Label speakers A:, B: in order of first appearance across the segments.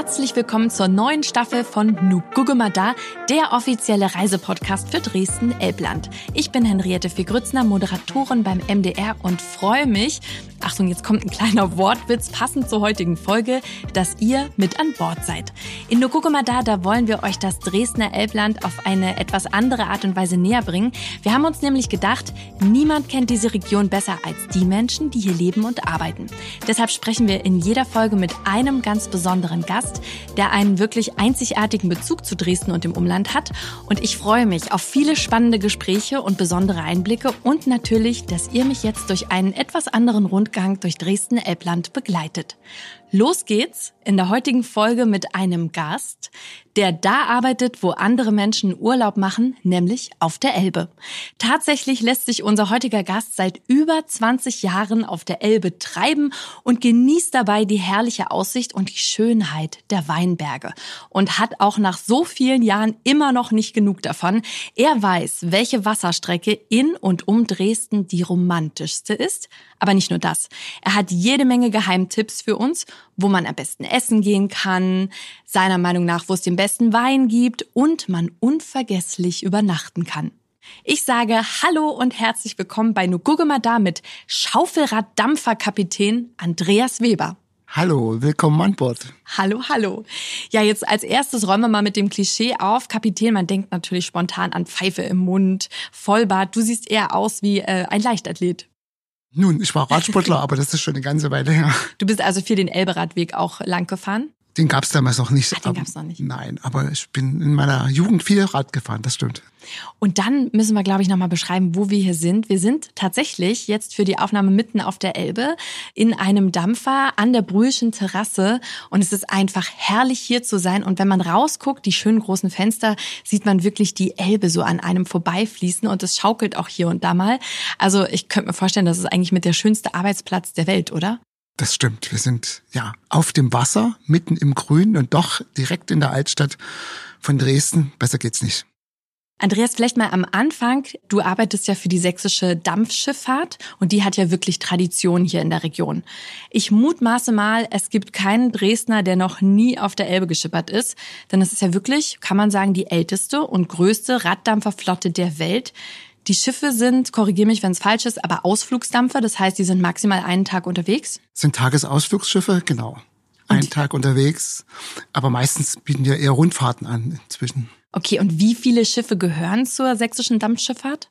A: Herzlich willkommen zur neuen Staffel von Nugugumada, der offizielle Reisepodcast für Dresden-Elbland. Ich bin Henriette Figrützner, Moderatorin beim MDR und freue mich, Achtung, jetzt kommt ein kleiner Wortwitz passend zur heutigen Folge, dass ihr mit an Bord seid. In Nugugumada, da wollen wir euch das Dresdner Elbland auf eine etwas andere Art und Weise näher bringen. Wir haben uns nämlich gedacht, niemand kennt diese Region besser als die Menschen, die hier leben und arbeiten. Deshalb sprechen wir in jeder Folge mit einem ganz besonderen Gast, der einen wirklich einzigartigen Bezug zu Dresden und dem Umland hat. Und ich freue mich auf viele spannende Gespräche und besondere Einblicke und natürlich, dass ihr mich jetzt durch einen etwas anderen Rundgang durch Dresden-Elbland begleitet. Los geht's in der heutigen Folge mit einem Gast, der da arbeitet, wo andere Menschen Urlaub machen, nämlich auf der Elbe. Tatsächlich lässt sich unser heutiger Gast seit über 20 Jahren auf der Elbe treiben und genießt dabei die herrliche Aussicht und die Schönheit der Weinberge und hat auch nach so vielen Jahren immer noch nicht genug davon. Er weiß, welche Wasserstrecke in und um Dresden die romantischste ist, aber nicht nur das. Er hat jede Menge Geheimtipps für uns, wo man am besten essen gehen kann, seiner Meinung nach, wo es den besten Wein gibt und man unvergesslich übernachten kann. Ich sage Hallo und herzlich willkommen bei Nugugumada mit Schaufelraddampferkapitän Andreas Weber.
B: Hallo, willkommen an Bord.
A: Hallo, hallo. Ja, jetzt als erstes räumen wir mal mit dem Klischee auf. Kapitän, man denkt natürlich spontan an Pfeife im Mund, Vollbart. Du siehst eher aus wie äh, ein Leichtathlet.
B: Nun, ich war Radsportler, aber das ist schon eine ganze Weile her.
A: Du bist also für den Elberadweg auch lang gefahren?
B: Den gab's damals noch nicht.
A: Ach, den gab's noch nicht.
B: Nein, aber ich bin in meiner Jugend viel Rad gefahren, das stimmt.
A: Und dann müssen wir, glaube ich, nochmal beschreiben, wo wir hier sind. Wir sind tatsächlich jetzt für die Aufnahme mitten auf der Elbe in einem Dampfer an der Brühlschen Terrasse. Und es ist einfach herrlich hier zu sein. Und wenn man rausguckt, die schönen großen Fenster, sieht man wirklich die Elbe so an einem vorbeifließen. Und es schaukelt auch hier und da mal. Also ich könnte mir vorstellen, das ist eigentlich mit der schönste Arbeitsplatz der Welt, oder?
B: Das stimmt. Wir sind ja auf dem Wasser, mitten im Grün und doch direkt in der Altstadt von Dresden. Besser geht's nicht.
A: Andreas, vielleicht mal am Anfang. Du arbeitest ja für die sächsische Dampfschifffahrt und die hat ja wirklich Tradition hier in der Region. Ich mutmaße mal, es gibt keinen Dresdner, der noch nie auf der Elbe geschippert ist, denn es ist ja wirklich, kann man sagen, die älteste und größte Raddampferflotte der Welt. Die Schiffe sind, korrigiere mich, wenn es falsch ist, aber Ausflugsdampfer, das heißt, die sind maximal einen Tag unterwegs?
B: Sind Tagesausflugsschiffe, genau. Einen Tag unterwegs, aber meistens bieten wir eher Rundfahrten an inzwischen.
A: Okay, und wie viele Schiffe gehören zur sächsischen Dampfschifffahrt?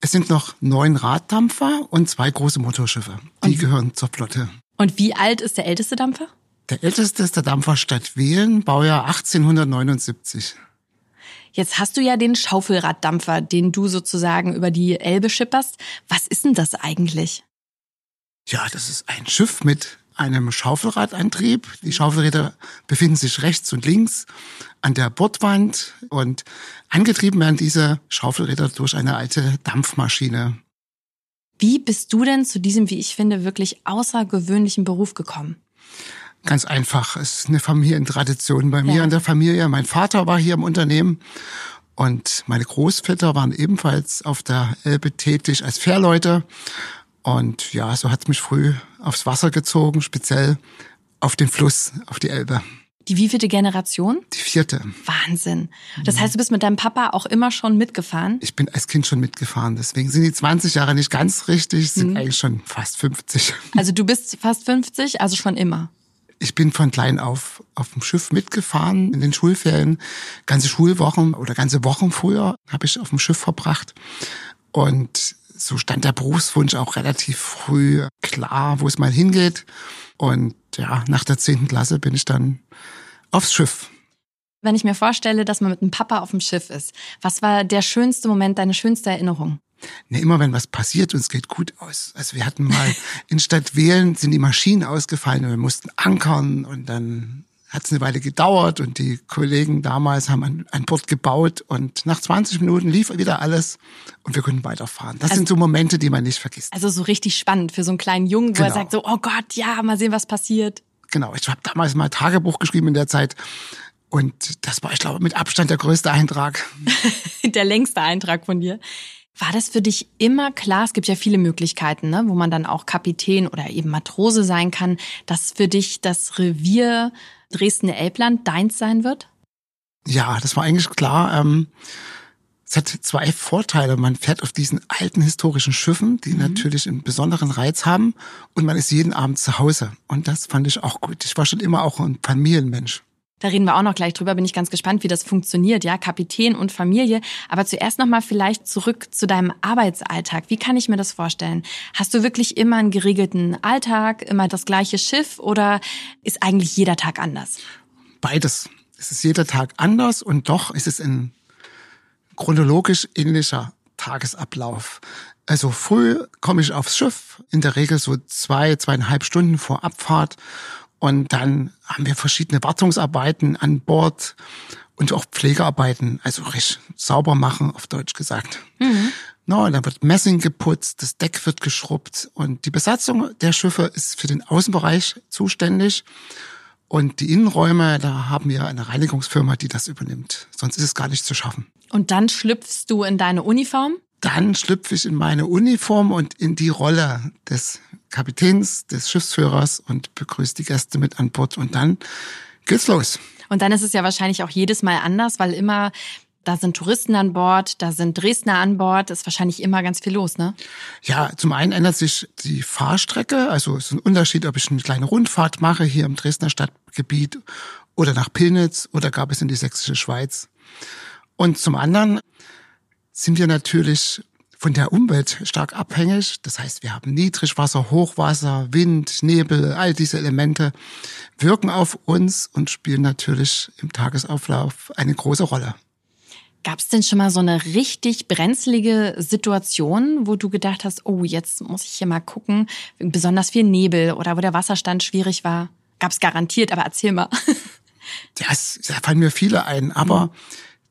B: Es sind noch neun Raddampfer und zwei große Motorschiffe. Die und, gehören zur Flotte.
A: Und wie alt ist der älteste Dampfer?
B: Der älteste ist der Dampfer Stadt Wehlen, Baujahr 1879.
A: Jetzt hast du ja den Schaufelraddampfer, den du sozusagen über die Elbe schipperst. Was ist denn das eigentlich?
B: Ja, das ist ein Schiff mit einem Schaufelradantrieb. Die Schaufelräder befinden sich rechts und links an der Bordwand und angetrieben werden diese Schaufelräder durch eine alte Dampfmaschine.
A: Wie bist du denn zu diesem, wie ich finde, wirklich außergewöhnlichen Beruf gekommen?
B: Ganz einfach. Es ist eine Familientradition bei mir ja. in der Familie. Mein Vater war hier im Unternehmen und meine Großväter waren ebenfalls auf der Elbe tätig als Fährleute. Und ja, so hat es mich früh aufs Wasser gezogen, speziell auf den Fluss, auf die Elbe.
A: Die wievielte Generation?
B: Die vierte.
A: Wahnsinn. Das heißt, du bist mit deinem Papa auch immer schon mitgefahren?
B: Ich bin als Kind schon mitgefahren. Deswegen sind die 20 Jahre nicht ganz richtig, sind mhm. eigentlich schon fast 50.
A: Also du bist fast 50, also schon immer.
B: Ich bin von klein auf auf dem Schiff mitgefahren in den Schulferien. Ganze Schulwochen oder ganze Wochen früher habe ich auf dem Schiff verbracht. Und so stand der Berufswunsch auch relativ früh klar, wo es mal hingeht. Und ja, nach der zehnten Klasse bin ich dann aufs Schiff.
A: Wenn ich mir vorstelle, dass man mit einem Papa auf dem Schiff ist, was war der schönste Moment, deine schönste Erinnerung?
B: Ne, immer wenn was passiert und es geht gut aus. Also wir hatten mal in Stadt Wählen sind die Maschinen ausgefallen und wir mussten ankern und dann hat es eine Weile gedauert und die Kollegen damals haben ein, ein Boot gebaut und nach 20 Minuten lief wieder alles und wir konnten weiterfahren. Das also, sind so Momente, die man nicht vergisst.
A: Also so richtig spannend für so einen kleinen Jungen, wo genau. er sagt so, oh Gott, ja, mal sehen, was passiert.
B: Genau, ich habe damals mal Tagebuch geschrieben in der Zeit und das war, ich glaube, mit Abstand der größte Eintrag.
A: der längste Eintrag von dir. War das für dich immer klar? Es gibt ja viele Möglichkeiten, ne, wo man dann auch Kapitän oder eben Matrose sein kann, dass für dich das Revier Dresden-Elbland deins sein wird?
B: Ja, das war eigentlich klar. Ähm, es hat zwei Vorteile. Man fährt auf diesen alten historischen Schiffen, die mhm. natürlich einen besonderen Reiz haben, und man ist jeden Abend zu Hause. Und das fand ich auch gut. Ich war schon immer auch ein Familienmensch.
A: Da reden wir auch noch gleich drüber. Bin ich ganz gespannt, wie das funktioniert, ja, Kapitän und Familie. Aber zuerst noch mal vielleicht zurück zu deinem Arbeitsalltag. Wie kann ich mir das vorstellen? Hast du wirklich immer einen geregelten Alltag, immer das gleiche Schiff oder ist eigentlich jeder Tag anders?
B: Beides. Es ist jeder Tag anders und doch ist es ein chronologisch ähnlicher Tagesablauf. Also früh komme ich aufs Schiff, in der Regel so zwei, zweieinhalb Stunden vor Abfahrt und dann haben wir verschiedene Wartungsarbeiten an Bord und auch Pflegearbeiten, also recht sauber machen, auf Deutsch gesagt. Mhm. No, und dann wird Messing geputzt, das Deck wird geschrubbt und die Besatzung der Schiffe ist für den Außenbereich zuständig. Und die Innenräume, da haben wir eine Reinigungsfirma, die das übernimmt. Sonst ist es gar nicht zu schaffen.
A: Und dann schlüpfst du in deine Uniform?
B: Dann schlüpfe ich in meine Uniform und in die Rolle des Kapitäns, des Schiffsführers und begrüßt die Gäste mit an Bord und dann geht's los.
A: Und dann ist es ja wahrscheinlich auch jedes Mal anders, weil immer da sind Touristen an Bord, da sind Dresdner an Bord, ist wahrscheinlich immer ganz viel los, ne?
B: Ja, zum einen ändert sich die Fahrstrecke, also es ist ein Unterschied, ob ich eine kleine Rundfahrt mache hier im Dresdner Stadtgebiet oder nach Pilnitz oder gab es in die sächsische Schweiz. Und zum anderen sind wir natürlich von der Umwelt stark abhängig. Das heißt, wir haben Niedrigwasser, Hochwasser, Wind, Nebel, all diese Elemente wirken auf uns und spielen natürlich im Tagesauflauf eine große Rolle.
A: Gab es denn schon mal so eine richtig brenzlige Situation, wo du gedacht hast, oh, jetzt muss ich hier mal gucken, besonders viel Nebel oder wo der Wasserstand schwierig war? Gab es garantiert, aber erzähl mal.
B: Ja, es, da fallen mir viele ein, aber mhm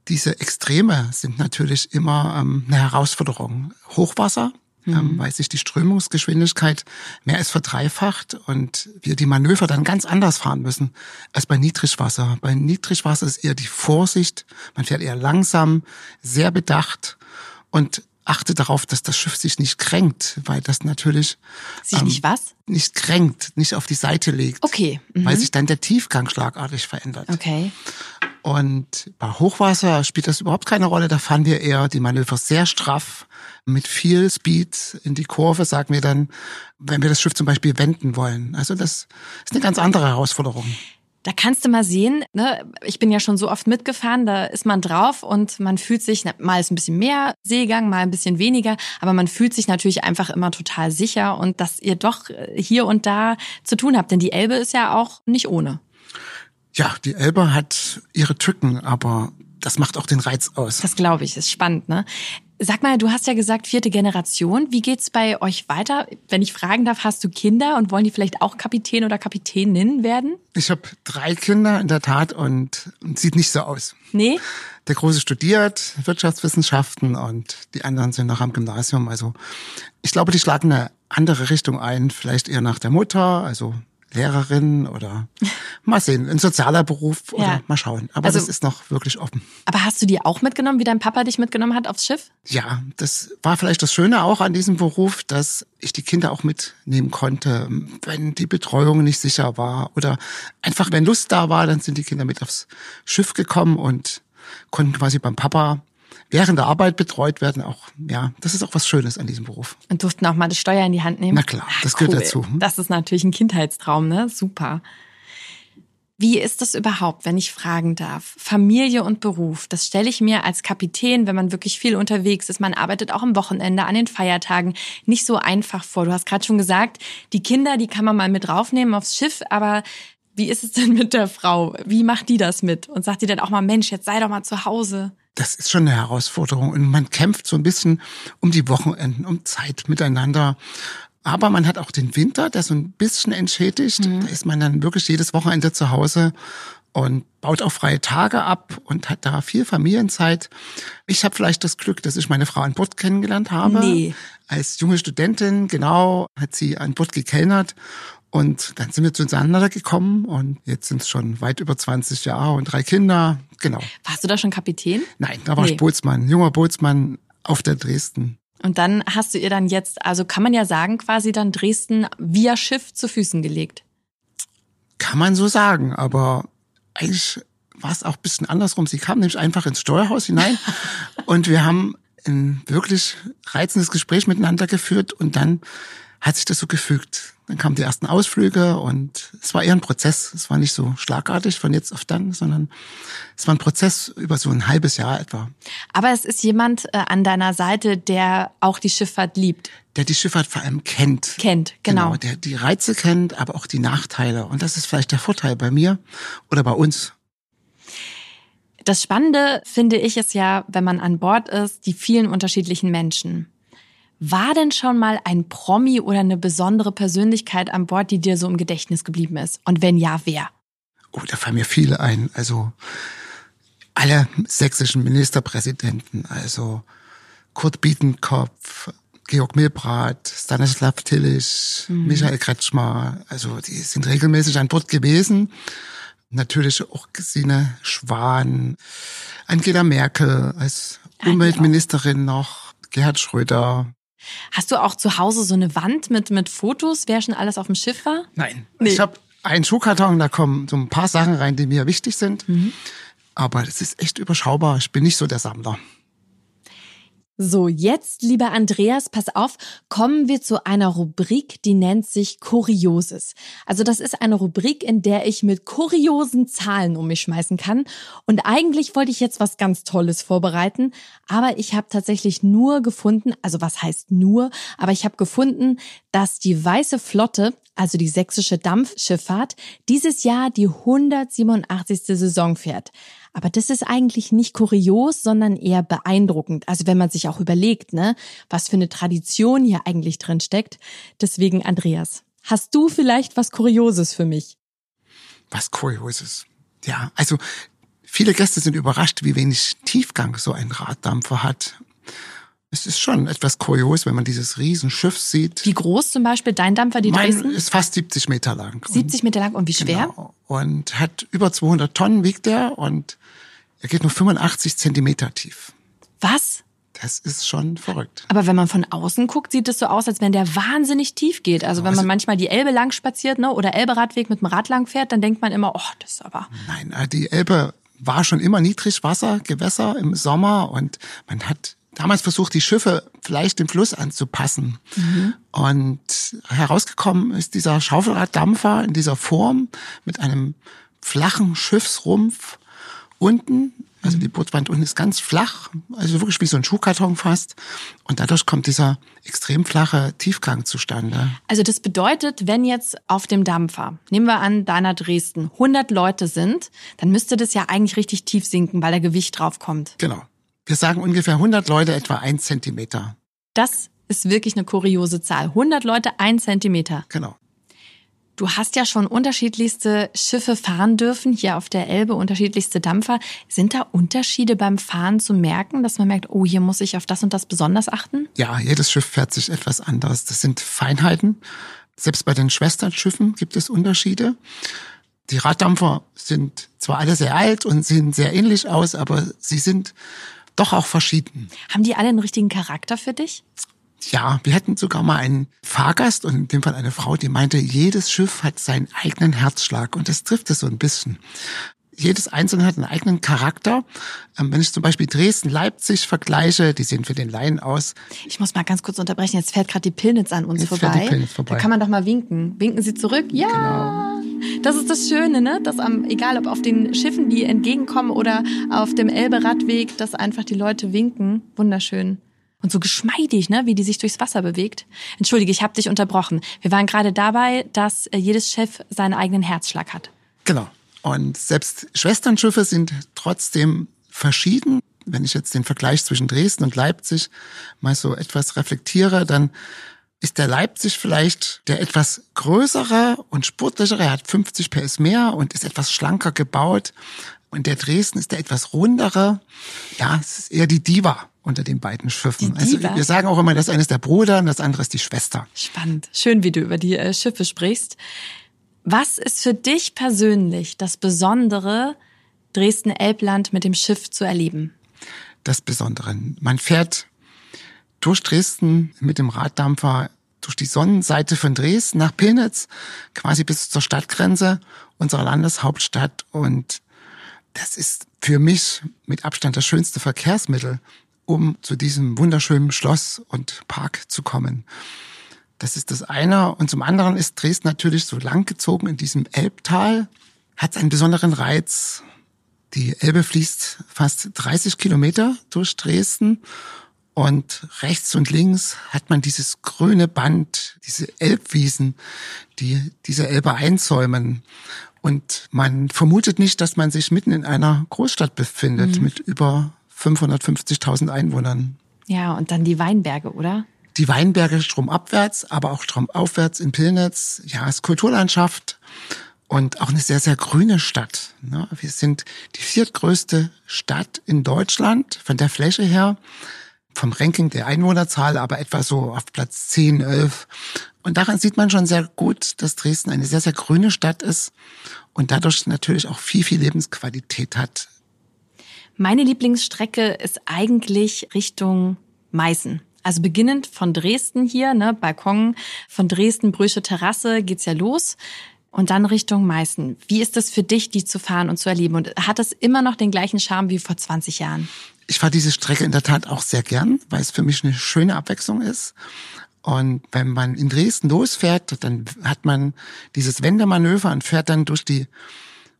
B: diese Extreme sind natürlich immer ähm, eine Herausforderung. Hochwasser, ähm, mhm. ähm, weil sich die Strömungsgeschwindigkeit mehr als verdreifacht und wir die Manöver dann ganz anders fahren müssen als bei Niedrigwasser. Bei Niedrigwasser ist eher die Vorsicht, man fährt eher langsam, sehr bedacht und achte darauf, dass das Schiff sich nicht kränkt, weil das natürlich
A: sich ähm, nicht was?
B: Nicht kränkt, nicht auf die Seite legt.
A: Okay.
B: Mhm. Weil sich dann der Tiefgang schlagartig verändert.
A: Okay.
B: Und bei Hochwasser spielt das überhaupt keine Rolle. Da fahren wir eher die Manöver sehr straff mit viel Speed in die Kurve, sagen wir dann, wenn wir das Schiff zum Beispiel wenden wollen. Also das ist eine ganz andere Herausforderung.
A: Da kannst du mal sehen, ne? ich bin ja schon so oft mitgefahren, da ist man drauf und man fühlt sich, mal ist ein bisschen mehr Seegang, mal ein bisschen weniger, aber man fühlt sich natürlich einfach immer total sicher und dass ihr doch hier und da zu tun habt, denn die Elbe ist ja auch nicht ohne.
B: Ja, die Elbe hat ihre Tücken, aber das macht auch den Reiz aus.
A: Das glaube ich, ist spannend, ne? Sag mal, du hast ja gesagt, vierte Generation. Wie geht's bei euch weiter? Wenn ich fragen darf, hast du Kinder und wollen die vielleicht auch Kapitän oder Kapitänin werden?
B: Ich habe drei Kinder in der Tat und sieht nicht so aus.
A: Nee?
B: Der Große studiert Wirtschaftswissenschaften und die anderen sind noch am Gymnasium. Also ich glaube, die schlagen eine andere Richtung ein, vielleicht eher nach der Mutter, also Lehrerin oder mal sehen, ein sozialer Beruf oder ja. mal schauen. Aber also, das ist noch wirklich offen.
A: Aber hast du die auch mitgenommen, wie dein Papa dich mitgenommen hat aufs Schiff?
B: Ja, das war vielleicht das Schöne auch an diesem Beruf, dass ich die Kinder auch mitnehmen konnte, wenn die Betreuung nicht sicher war oder einfach wenn Lust da war, dann sind die Kinder mit aufs Schiff gekommen und konnten quasi beim Papa während der Arbeit betreut werden. Auch, ja, das ist auch was Schönes an diesem Beruf.
A: Und durften auch mal das Steuer in die Hand nehmen?
B: Na klar, das Ach, cool. gehört dazu.
A: Das ist natürlich ein Kindheitstraum, ne? Super. Wie ist das überhaupt, wenn ich fragen darf? Familie und Beruf, das stelle ich mir als Kapitän, wenn man wirklich viel unterwegs ist, man arbeitet auch am Wochenende, an den Feiertagen, nicht so einfach vor. Du hast gerade schon gesagt, die Kinder, die kann man mal mit draufnehmen aufs Schiff, aber wie ist es denn mit der Frau? Wie macht die das mit? Und sagt die dann auch mal, Mensch, jetzt sei doch mal zu Hause?
B: Das ist schon eine Herausforderung. Und man kämpft so ein bisschen um die Wochenenden, um Zeit miteinander. Aber man hat auch den Winter, der so ein bisschen entschädigt. Mhm. Da ist man dann wirklich jedes Wochenende zu Hause und baut auch freie Tage ab und hat da viel Familienzeit. Ich habe vielleicht das Glück, dass ich meine Frau an Bord kennengelernt habe.
A: Nee.
B: Als junge Studentin, genau, hat sie an Bord gekellnert und dann sind wir zueinander gekommen und jetzt sind es schon weit über 20 Jahre und drei Kinder. Genau.
A: Warst du da schon Kapitän?
B: Nein, da war nee. ich Bootsmann, junger Bootsmann auf der Dresden.
A: Und dann hast du ihr dann jetzt, also kann man ja sagen, quasi dann Dresden via Schiff zu Füßen gelegt.
B: Kann man so sagen, aber eigentlich war es auch ein bisschen andersrum. Sie kam nämlich einfach ins Steuerhaus hinein und wir haben ein wirklich reizendes Gespräch miteinander geführt und dann hat sich das so gefügt. Dann kamen die ersten Ausflüge und es war eher ein Prozess. Es war nicht so schlagartig von jetzt auf dann, sondern es war ein Prozess über so ein halbes Jahr etwa.
A: Aber es ist jemand äh, an deiner Seite, der auch die Schifffahrt liebt.
B: Der die Schifffahrt vor allem kennt.
A: Kennt, genau. genau.
B: Der die Reize kennt, aber auch die Nachteile. Und das ist vielleicht der Vorteil bei mir oder bei uns.
A: Das Spannende finde ich ist ja, wenn man an Bord ist, die vielen unterschiedlichen Menschen. War denn schon mal ein Promi oder eine besondere Persönlichkeit an Bord, die dir so im Gedächtnis geblieben ist? Und wenn ja, wer?
B: Oh, da fallen mir viele ein. Also alle sächsischen Ministerpräsidenten, also Kurt Biedenkopf, Georg Milbrat, Stanislav Tillich, mhm. Michael Kretschmer, also die sind regelmäßig an Bord gewesen. Natürlich auch Gesine Schwan, Angela Merkel als Umweltministerin noch, Gerhard Schröder.
A: Hast du auch zu Hause so eine Wand mit, mit Fotos, wer schon alles auf dem Schiff war?
B: Nein. Nee. Ich habe einen Schuhkarton, da kommen so ein paar Sachen rein, die mir wichtig sind. Mhm. Aber es ist echt überschaubar. Ich bin nicht so der Sammler.
A: So, jetzt, lieber Andreas, pass auf, kommen wir zu einer Rubrik, die nennt sich Kurioses. Also das ist eine Rubrik, in der ich mit kuriosen Zahlen um mich schmeißen kann. Und eigentlich wollte ich jetzt was ganz Tolles vorbereiten, aber ich habe tatsächlich nur gefunden, also was heißt nur, aber ich habe gefunden, dass die Weiße Flotte, also die sächsische Dampfschifffahrt, dieses Jahr die 187. Saison fährt. Aber das ist eigentlich nicht kurios, sondern eher beeindruckend. Also wenn man sich auch überlegt, ne, was für eine Tradition hier eigentlich drin steckt. Deswegen, Andreas, hast du vielleicht was Kurioses für mich?
B: Was Kurioses? Ja, also viele Gäste sind überrascht, wie wenig Tiefgang so ein Raddampfer hat. Es ist schon etwas kurios, wenn man dieses Riesenschiff sieht.
A: Wie groß zum Beispiel dein Dampfer, die mein Dresden?
B: ist fast 70 Meter lang.
A: 70 Meter lang und wie schwer? Genau.
B: Und hat über 200 Tonnen wiegt er und er geht nur 85 Zentimeter tief.
A: Was?
B: Das ist schon verrückt.
A: Aber wenn man von außen guckt, sieht es so aus, als wenn der wahnsinnig tief geht. Also wenn man manchmal die Elbe lang spaziert, ne, oder Elbe-Radweg mit dem Rad lang fährt, dann denkt man immer, oh, das ist aber.
B: Nein, äh, die Elbe war schon immer Niedrigwassergewässer im Sommer und man hat damals versucht, die Schiffe vielleicht dem Fluss anzupassen. Mhm. Und herausgekommen ist dieser Schaufelraddampfer in dieser Form mit einem flachen Schiffsrumpf unten. Also mhm. die Bootswand unten ist ganz flach, also wirklich wie so ein Schuhkarton fast. Und dadurch kommt dieser extrem flache Tiefgang zustande.
A: Also das bedeutet, wenn jetzt auf dem Dampfer, nehmen wir an, deiner Dresden, 100 Leute sind, dann müsste das ja eigentlich richtig tief sinken, weil da Gewicht drauf kommt.
B: Genau. Wir sagen ungefähr 100 Leute etwa ein Zentimeter.
A: Das ist wirklich eine kuriose Zahl. 100 Leute ein Zentimeter.
B: Genau.
A: Du hast ja schon unterschiedlichste Schiffe fahren dürfen, hier auf der Elbe, unterschiedlichste Dampfer. Sind da Unterschiede beim Fahren zu merken, dass man merkt, oh, hier muss ich auf das und das besonders achten?
B: Ja, jedes Schiff fährt sich etwas anders. Das sind Feinheiten. Selbst bei den Schwesternschiffen gibt es Unterschiede. Die Raddampfer sind zwar alle sehr alt und sehen sehr ähnlich aus, aber sie sind doch auch verschieden.
A: Haben die alle einen richtigen Charakter für dich?
B: Ja, wir hatten sogar mal einen Fahrgast und in dem Fall eine Frau, die meinte, jedes Schiff hat seinen eigenen Herzschlag und das trifft es so ein bisschen. Jedes einzelne hat einen eigenen Charakter. Ähm, wenn ich zum Beispiel Dresden, Leipzig vergleiche, die sehen für den Laien aus.
A: Ich muss mal ganz kurz unterbrechen. Jetzt fährt gerade die Pilnitz an uns Jetzt vorbei. Fährt die Pilnitz vorbei. Da kann man doch mal winken. Winken Sie zurück? Ja. Genau. Das ist das Schöne, ne? Dass am, egal ob auf den Schiffen, die entgegenkommen oder auf dem Elbe-Radweg, dass einfach die Leute winken. Wunderschön. Und so geschmeidig, ne, wie die sich durchs Wasser bewegt. Entschuldige, ich habe dich unterbrochen. Wir waren gerade dabei, dass äh, jedes Schiff seinen eigenen Herzschlag hat.
B: Genau. Und selbst Schwesternschiffe sind trotzdem verschieden. Wenn ich jetzt den Vergleich zwischen Dresden und Leipzig mal so etwas reflektiere, dann ist der Leipzig vielleicht der etwas größere und sportlichere. Er hat 50 PS mehr und ist etwas schlanker gebaut. Und der Dresden ist der etwas rundere. Ja, es ist eher die Diva unter den beiden Schiffen. Also wir sagen auch immer, das eine ist der Bruder und das andere ist die Schwester.
A: Spannend. Schön, wie du über die äh, Schiffe sprichst. Was ist für dich persönlich das Besondere, Dresden-Elbland mit dem Schiff zu erleben?
B: Das Besondere. Man fährt durch Dresden mit dem Raddampfer durch die Sonnenseite von Dresden nach Pilnitz, quasi bis zur Stadtgrenze unserer Landeshauptstadt. Und das ist für mich mit Abstand das schönste Verkehrsmittel, um zu diesem wunderschönen Schloss und Park zu kommen. Das ist das eine. Und zum anderen ist Dresden natürlich so langgezogen in diesem Elbtal, hat einen besonderen Reiz. Die Elbe fließt fast 30 Kilometer durch Dresden und rechts und links hat man dieses grüne Band, diese Elbwiesen, die diese Elbe einsäumen. Und man vermutet nicht, dass man sich mitten in einer Großstadt befindet mhm. mit über 550.000 Einwohnern.
A: Ja, und dann die Weinberge, oder?
B: Die Weinberge stromabwärts, aber auch stromaufwärts in Pilnitz. Ja, es ist Kulturlandschaft und auch eine sehr, sehr grüne Stadt. Ne? Wir sind die viertgrößte Stadt in Deutschland von der Fläche her vom Ranking der Einwohnerzahl, aber etwa so auf Platz 10, 11. Und daran sieht man schon sehr gut, dass Dresden eine sehr, sehr grüne Stadt ist und dadurch natürlich auch viel, viel Lebensqualität hat.
A: Meine Lieblingsstrecke ist eigentlich Richtung Meißen. Also beginnend von Dresden hier, ne, Balkon, von Dresden, Brüche Terrasse geht's ja los und dann Richtung Meißen. Wie ist das für dich, die zu fahren und zu erleben? Und hat das immer noch den gleichen Charme wie vor 20 Jahren?
B: Ich fahre diese Strecke in der Tat auch sehr gern, weil es für mich eine schöne Abwechslung ist. Und wenn man in Dresden losfährt, dann hat man dieses Wendemanöver und fährt dann durch die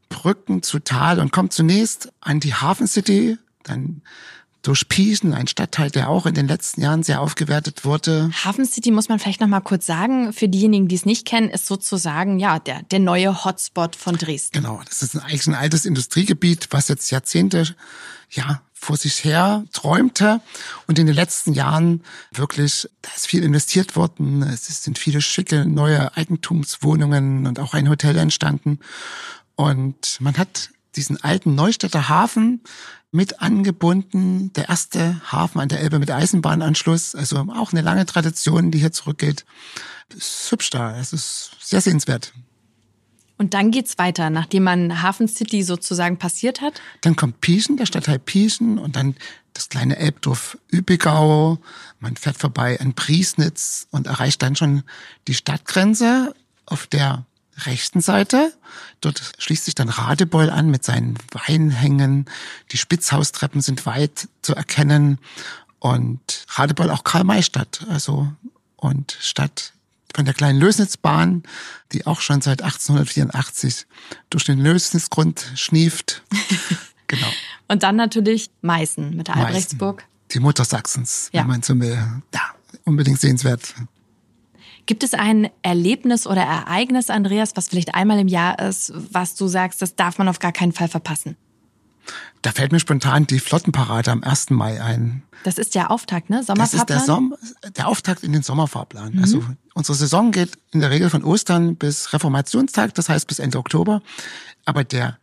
B: Brücken zu Tal und kommt zunächst an die Hafen City, dann durch Pieschen, ein Stadtteil, der auch in den letzten Jahren sehr aufgewertet wurde.
A: Hafen City muss man vielleicht noch mal kurz sagen, für diejenigen, die es nicht kennen, ist sozusagen ja der der neue Hotspot von Dresden.
B: Genau, das ist eigentlich ein altes Industriegebiet, was jetzt Jahrzehnte ja vor sich her träumte und in den letzten Jahren wirklich, da ist viel investiert worden. Es sind viele schicke neue Eigentumswohnungen und auch ein Hotel entstanden. Und man hat diesen alten Neustädter Hafen mit angebunden, der erste Hafen an der Elbe mit Eisenbahnanschluss, also auch eine lange Tradition, die hier zurückgeht. Das ist hübsch da, es ist sehr sehenswert.
A: Und dann geht's weiter, nachdem man Hafen City sozusagen passiert hat?
B: Dann kommt Pieschen, der Stadtteil Pieschen und dann das kleine Elbdorf Übigau. Man fährt vorbei an Priesnitz und erreicht dann schon die Stadtgrenze auf der rechten Seite. Dort schließt sich dann Radebeul an mit seinen Weinhängen. Die Spitzhaustreppen sind weit zu erkennen. Und Radebeul auch Karl-May-Stadt, also und Stadt von der kleinen Lösnitzbahn, die auch schon seit 1884 durch den Lösnitzgrund schnieft. genau.
A: Und dann natürlich Meißen mit der Meißen, Albrechtsburg.
B: Die Mutter Sachsens, ja. wenn man so will. Ja, unbedingt sehenswert.
A: Gibt es ein Erlebnis oder Ereignis, Andreas, was vielleicht einmal im Jahr ist, was du sagst, das darf man auf gar keinen Fall verpassen?
B: Da fällt mir spontan die Flottenparade am 1. Mai ein.
A: Das ist der Auftakt, ne? Sommerfahrplan?
B: Das ist der, Som der Auftakt in den Sommerfahrplan. Mhm. Also unsere Saison geht in der Regel von Ostern bis Reformationstag, das heißt bis Ende Oktober. Aber der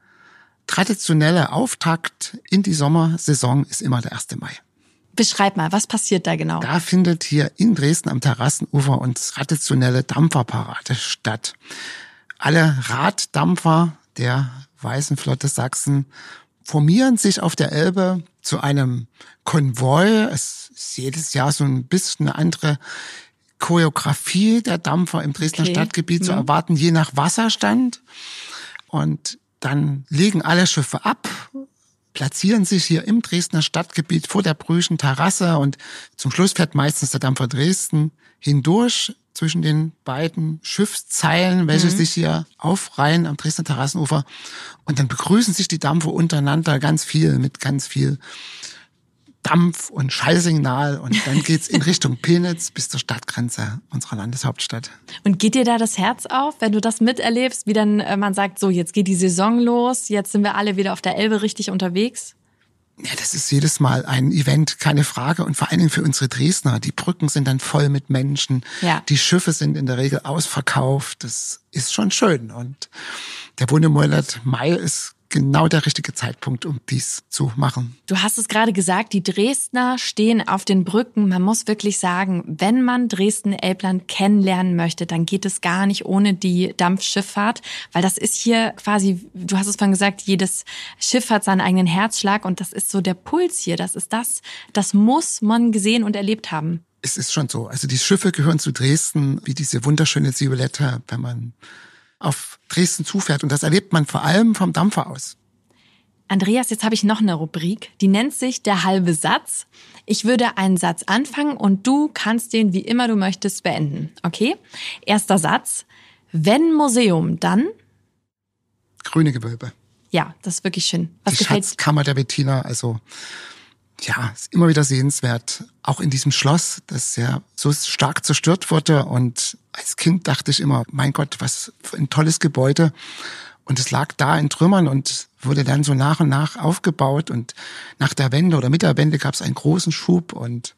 B: traditionelle Auftakt in die Sommersaison ist immer der 1. Mai.
A: Beschreib mal, was passiert da genau?
B: Da findet hier in Dresden am Terrassenufer uns traditionelle Dampferparade statt. Alle Raddampfer der Weißen Flotte Sachsen formieren sich auf der Elbe zu einem Konvoi. Es ist jedes Jahr so ein bisschen eine andere Choreografie der Dampfer im Dresdner okay. Stadtgebiet zu ja. erwarten, je nach Wasserstand. Und dann legen alle Schiffe ab, platzieren sich hier im Dresdner Stadtgebiet vor der Brüschen Terrasse und zum Schluss fährt meistens der Dampfer Dresden hindurch zwischen den beiden Schiffszeilen, welche mhm. sich hier aufreihen am Dresdner Terrassenufer. Und dann begrüßen sich die Dampfer untereinander ganz viel mit ganz viel Dampf und Schallsignal und dann geht's in Richtung Penitz bis zur Stadtgrenze unserer Landeshauptstadt.
A: Und geht dir da das Herz auf, wenn du das miterlebst, wie dann äh, man sagt, so jetzt geht die Saison los, jetzt sind wir alle wieder auf der Elbe richtig unterwegs?
B: Ja, das ist jedes Mal ein Event, keine Frage. Und vor allen Dingen für unsere Dresdner. Die Brücken sind dann voll mit Menschen. Ja. Die Schiffe sind in der Regel ausverkauft. Das ist schon schön. Und der Wundemonat Mai ist genau der richtige Zeitpunkt, um dies zu machen.
A: Du hast es gerade gesagt, die Dresdner stehen auf den Brücken. Man muss wirklich sagen, wenn man Dresden-Elbland kennenlernen möchte, dann geht es gar nicht ohne die Dampfschifffahrt, weil das ist hier quasi, du hast es vorhin gesagt, jedes Schiff hat seinen eigenen Herzschlag und das ist so der Puls hier. Das ist das, das muss man gesehen und erlebt haben.
B: Es ist schon so. Also die Schiffe gehören zu Dresden, wie diese wunderschöne Silhouette, wenn man auf Dresden zufährt. Und das erlebt man vor allem vom Dampfer aus.
A: Andreas, jetzt habe ich noch eine Rubrik, die nennt sich der halbe Satz. Ich würde einen Satz anfangen und du kannst den, wie immer du möchtest, beenden. Okay? Erster Satz. Wenn Museum, dann?
B: Grüne Gewölbe.
A: Ja, das ist wirklich schön.
B: Was die gefällt? Schatzkammer der Bettina, also ja, ist immer wieder sehenswert. Auch in diesem Schloss, das ja so stark zerstört wurde. Und als Kind dachte ich immer, mein Gott, was für ein tolles Gebäude. Und es lag da in Trümmern und wurde dann so nach und nach aufgebaut. Und nach der Wende oder mit der Wende gab es einen großen Schub. Und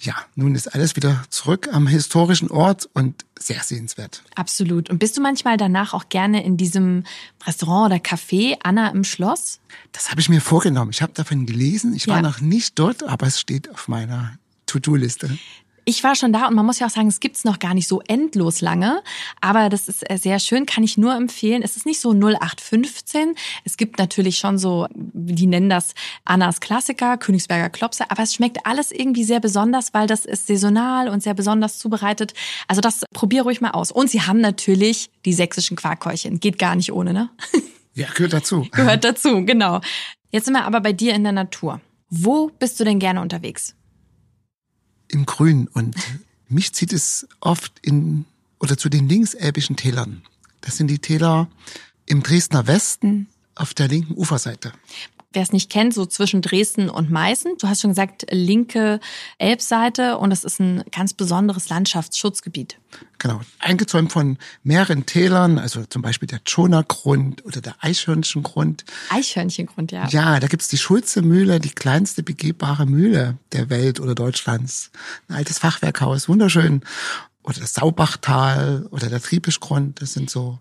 B: ja, nun ist alles wieder zurück am historischen Ort und sehr sehenswert.
A: Absolut. Und bist du manchmal danach auch gerne in diesem Restaurant oder Café Anna im Schloss?
B: Das habe ich mir vorgenommen. Ich habe davon gelesen. Ich war ja. noch nicht dort, aber es steht auf meiner To-Do-Liste.
A: Ich war schon da und man muss ja auch sagen, es gibt's noch gar nicht so endlos lange. Aber das ist äh, sehr schön, kann ich nur empfehlen. Es ist nicht so 0815. Es gibt natürlich schon so, die nennen das Annas Klassiker, Königsberger Klopse, aber es schmeckt alles irgendwie sehr besonders, weil das ist saisonal und sehr besonders zubereitet. Also das probier ruhig mal aus. Und sie haben natürlich die sächsischen Quarkhäulchen. Geht gar nicht ohne, ne?
B: Ja, gehört dazu.
A: gehört dazu, genau. Jetzt sind wir aber bei dir in der Natur. Wo bist du denn gerne unterwegs?
B: Im Grün. Und mich zieht es oft in oder zu den linkselbischen Tälern. Das sind die Täler im Dresdner Westen auf der linken Uferseite
A: wer es nicht kennt, so zwischen Dresden und Meißen. Du hast schon gesagt, linke Elbseite und es ist ein ganz besonderes Landschaftsschutzgebiet.
B: Genau, eingezäumt von mehreren Tälern, also zum Beispiel der Tschonergrund oder der Eichhörnchengrund.
A: Eichhörnchengrund, ja.
B: Ja, da gibt's die Schulze-Mühle, die kleinste begehbare Mühle der Welt oder Deutschlands. Ein altes Fachwerkhaus, wunderschön. Oder das Saubachtal oder der Triebischgrund, das sind so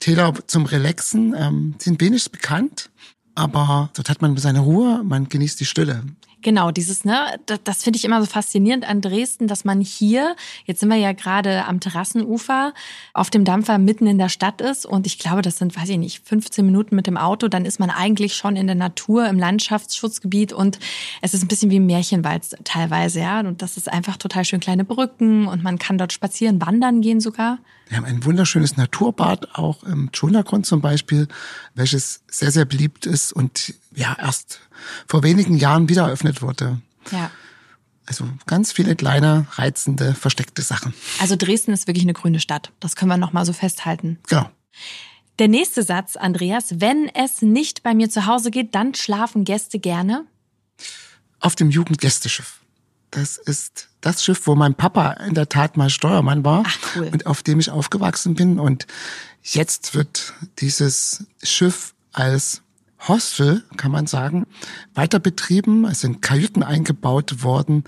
B: Täler zum Relaxen, ähm, sind wenig bekannt aber dort hat man seine Ruhe, man genießt die Stille.
A: Genau, dieses, ne, das, das finde ich immer so faszinierend an Dresden, dass man hier, jetzt sind wir ja gerade am Terrassenufer, auf dem Dampfer mitten in der Stadt ist und ich glaube, das sind, weiß ich nicht, 15 Minuten mit dem Auto, dann ist man eigentlich schon in der Natur, im Landschaftsschutzgebiet und es ist ein bisschen wie ein Märchenwald teilweise, ja, und das ist einfach total schön kleine Brücken und man kann dort spazieren, wandern gehen sogar.
B: Wir haben ein wunderschönes Naturbad, auch im Tschunagrund zum Beispiel, welches sehr, sehr beliebt ist und ja, erst vor wenigen Jahren wieder eröffnet wurde.
A: Ja.
B: Also ganz viele kleine, reizende, versteckte Sachen.
A: Also Dresden ist wirklich eine grüne Stadt. Das können wir nochmal so festhalten.
B: Genau.
A: Der nächste Satz, Andreas, wenn es nicht bei mir zu Hause geht, dann schlafen Gäste gerne?
B: Auf dem Jugendgästeschiff. Das ist das Schiff, wo mein Papa in der Tat mal Steuermann war
A: Ach, cool.
B: und auf dem ich aufgewachsen bin. Und jetzt wird dieses Schiff als Hostel, kann man sagen, weiter betrieben. Es sind Kajüten eingebaut worden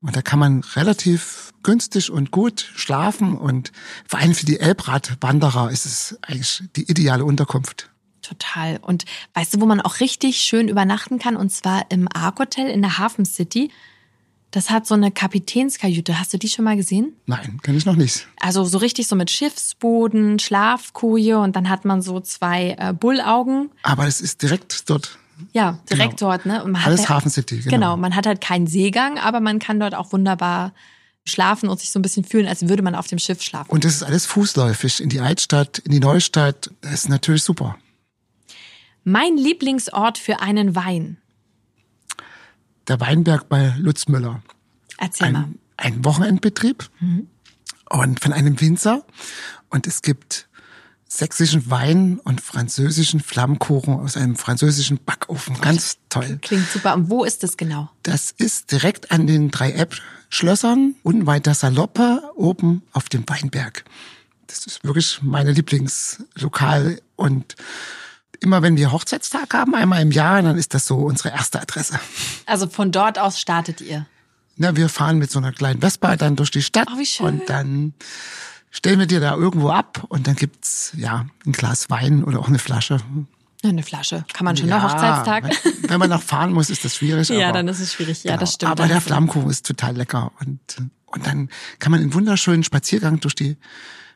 B: und da kann man relativ günstig und gut schlafen und vor allem für die Elbradwanderer ist es eigentlich die ideale Unterkunft.
A: Total. Und weißt du, wo man auch richtig schön übernachten kann? Und zwar im Ark Hotel in der Hafen City. Das hat so eine Kapitänskajüte. Hast du die schon mal gesehen?
B: Nein, kenne ich noch nicht.
A: Also so richtig so mit Schiffsboden, Schlafkoje und dann hat man so zwei äh, Bullaugen.
B: Aber es ist direkt dort.
A: Ja, direkt genau. dort, ne?
B: Und man Alles hat, Hafen City,
A: genau. Genau, man hat halt keinen Seegang, aber man kann dort auch wunderbar schlafen und sich so ein bisschen fühlen, als würde man auf dem Schiff schlafen.
B: Und das ist alles fußläufig in die Altstadt, in die Neustadt. Das ist natürlich super.
A: Mein Lieblingsort für einen Wein
B: der Weinberg bei Lutz Müller.
A: Erzähl mal.
B: Ein, Wochenendbetrieb mhm. und von einem Winzer. Und es gibt sächsischen Wein und französischen Flammkuchen aus einem französischen Backofen. Ganz toll.
A: Klingt super. Und wo ist das genau?
B: Das ist direkt an den drei App-Schlössern, unweit der Saloppe, oben auf dem Weinberg. Das ist wirklich meine Lieblingslokal und immer wenn wir Hochzeitstag haben, einmal im Jahr, dann ist das so unsere erste Adresse.
A: Also von dort aus startet ihr?
B: Na, wir fahren mit so einer kleinen Vespa dann durch die Stadt.
A: Oh, wie schön.
B: Und dann stellen wir dir da irgendwo ab und dann gibt's ja ein Glas Wein oder auch eine Flasche.
A: Eine Flasche. Kann man schon ja, nach Hochzeitstag.
B: Wenn, man noch fahren muss, ist das schwierig.
A: ja, dann ist es schwierig. Ja, genau. das stimmt.
B: Aber der Flammkuchen ist total lecker. Und, und dann kann man einen wunderschönen Spaziergang durch die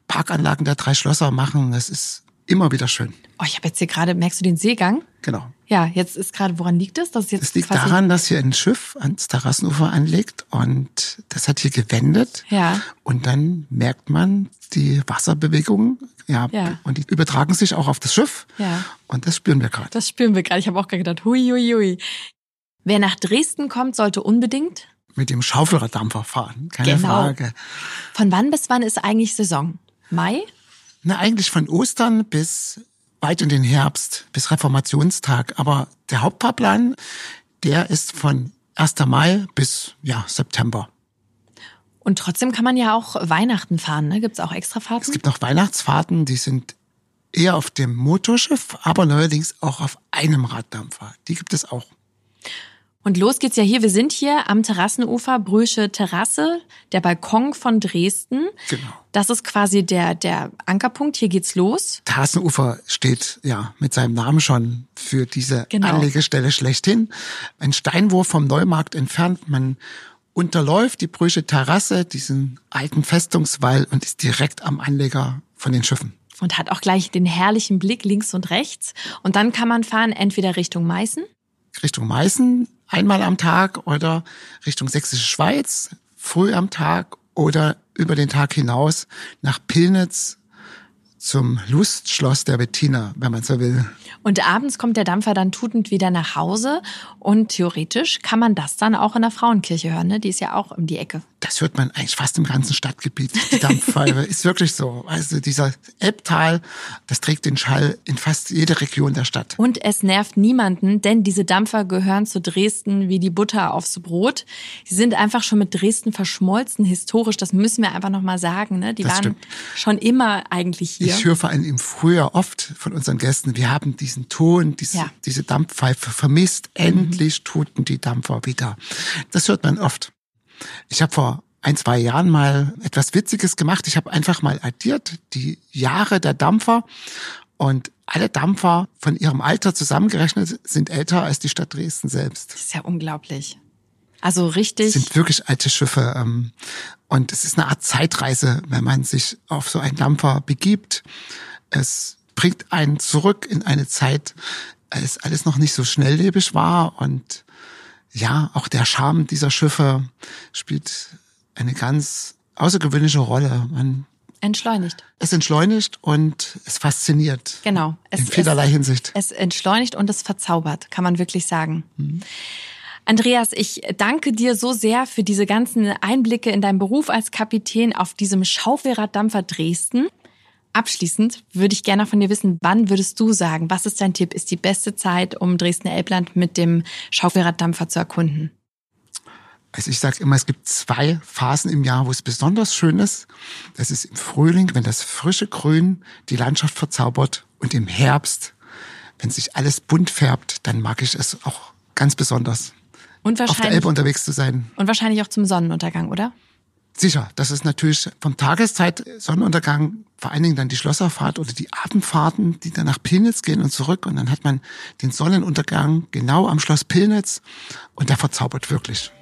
B: Parkanlagen der drei Schlosser machen. Das ist immer wieder schön.
A: Oh, ich habe jetzt hier gerade, merkst du den Seegang?
B: Genau.
A: Ja, jetzt ist gerade, woran liegt das?
B: Das, das liegt daran, dass hier ein Schiff ans Terrassenufer anlegt und das hat hier gewendet.
A: Ja.
B: Und dann merkt man die Wasserbewegungen, ja, ja. und die übertragen sich auch auf das Schiff.
A: Ja.
B: Und das spüren wir gerade.
A: Das spüren wir gerade. Ich habe auch gerade gedacht, hui, hui, hui. Wer nach Dresden kommt, sollte unbedingt
B: mit dem Schaufelraddampfer fahren, keine genau. Frage.
A: Von wann bis wann ist eigentlich Saison? Mai?
B: Na, eigentlich von Ostern bis weit in den Herbst, bis Reformationstag. Aber der Hauptfahrplan, der ist von 1. Mai bis ja, September.
A: Und trotzdem kann man ja auch Weihnachten fahren, ne? Gibt es auch Extrafahrten?
B: Es gibt auch Weihnachtsfahrten, die sind eher auf dem Motorschiff, aber neuerdings auch auf einem Raddampfer. Die gibt es auch.
A: Und los geht's ja hier. Wir sind hier am Terrassenufer, Brüsche Terrasse, der Balkon von Dresden.
B: Genau.
A: Das ist quasi der, der Ankerpunkt. Hier geht's los.
B: Terrassenufer steht ja mit seinem Namen schon für diese genau. Anlegestelle schlechthin. Ein Steinwurf vom Neumarkt entfernt. Man unterläuft die Brüsche Terrasse, diesen alten Festungswall und ist direkt am Anleger von den Schiffen
A: und hat auch gleich den herrlichen Blick links und rechts. Und dann kann man fahren entweder Richtung Meißen.
B: Richtung Meißen einmal am Tag oder Richtung Sächsische Schweiz früh am Tag oder über den Tag hinaus nach Pilnitz zum Lustschloss der Bettina, wenn man so will.
A: Und abends kommt der Dampfer dann tutend wieder nach Hause und theoretisch kann man das dann auch in der Frauenkirche hören, ne? Die ist ja auch um die Ecke.
B: Das hört man eigentlich fast im ganzen Stadtgebiet. Die Dampfpfeife ist wirklich so. Also dieser Elbtal, das trägt den Schall in fast jede Region der Stadt.
A: Und es nervt niemanden, denn diese Dampfer gehören zu Dresden wie die Butter aufs Brot. Sie sind einfach schon mit Dresden verschmolzen historisch. Das müssen wir einfach noch mal sagen. Ne? Die das waren stimmt. schon immer eigentlich hier.
B: Ich höre vor allem im Frühjahr oft von unseren Gästen, wir haben diesen Ton, diese, ja. diese Dampfpfeife vermisst. Mhm. Endlich tuten die Dampfer wieder. Das hört man oft. Ich habe vor ein, zwei Jahren mal etwas Witziges gemacht. Ich habe einfach mal addiert die Jahre der Dampfer und alle Dampfer von ihrem Alter zusammengerechnet sind älter als die Stadt Dresden selbst.
A: Das ist ja unglaublich. Also richtig. Das
B: sind wirklich alte Schiffe. Ähm, und es ist eine Art Zeitreise, wenn man sich auf so einen Dampfer begibt. Es bringt einen zurück in eine Zeit, als alles noch nicht so schnelllebig war und ja, auch der Charme dieser Schiffe spielt eine ganz außergewöhnliche Rolle. Man
A: entschleunigt.
B: Es entschleunigt und es fasziniert.
A: Genau.
B: Es, in vielerlei
A: es,
B: Hinsicht.
A: Es entschleunigt und es verzaubert, kann man wirklich sagen. Mhm. Andreas, ich danke dir so sehr für diese ganzen Einblicke in deinen Beruf als Kapitän auf diesem Schaufelraddampfer Dresden. Abschließend würde ich gerne von dir wissen, wann würdest du sagen, was ist dein Tipp, ist die beste Zeit, um Dresden-Elbland mit dem Schaufelraddampfer zu erkunden?
B: Also ich sage immer, es gibt zwei Phasen im Jahr, wo es besonders schön ist. Das ist im Frühling, wenn das frische Grün die Landschaft verzaubert und im Herbst, wenn sich alles bunt färbt, dann mag ich es auch ganz besonders.
A: Und wahrscheinlich,
B: auf der Elbe unterwegs zu sein.
A: Und wahrscheinlich auch zum Sonnenuntergang, oder?
B: Sicher, das ist natürlich vom Tageszeit Sonnenuntergang vor allen Dingen dann die Schlosserfahrt oder die Abendfahrten, die dann nach Pilnitz gehen und zurück und dann hat man den Sonnenuntergang genau am Schloss Pilnitz und der verzaubert wirklich.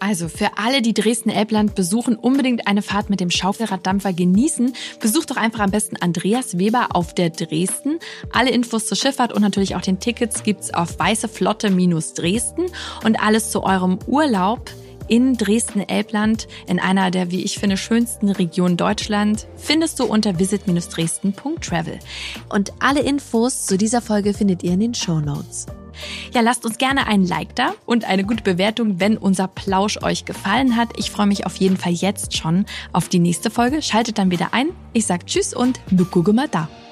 A: Also für alle, die Dresden-Elbland besuchen, unbedingt eine Fahrt mit dem Schaufelraddampfer genießen. Besucht doch einfach am besten Andreas Weber auf der Dresden. Alle Infos zur Schifffahrt und natürlich auch den Tickets gibt's auf weißeflotte-dresden und alles zu eurem Urlaub in Dresden-Elbland, in einer der, wie ich finde, schönsten Regionen Deutschland, findest du unter visit-dresden.travel. Und alle Infos zu dieser Folge findet ihr in den Show Notes. Ja, lasst uns gerne einen Like da und eine gute Bewertung, wenn unser Plausch euch gefallen hat. Ich freue mich auf jeden Fall jetzt schon auf die nächste Folge. Schaltet dann wieder ein. Ich sag Tschüss und Nukugemada. da.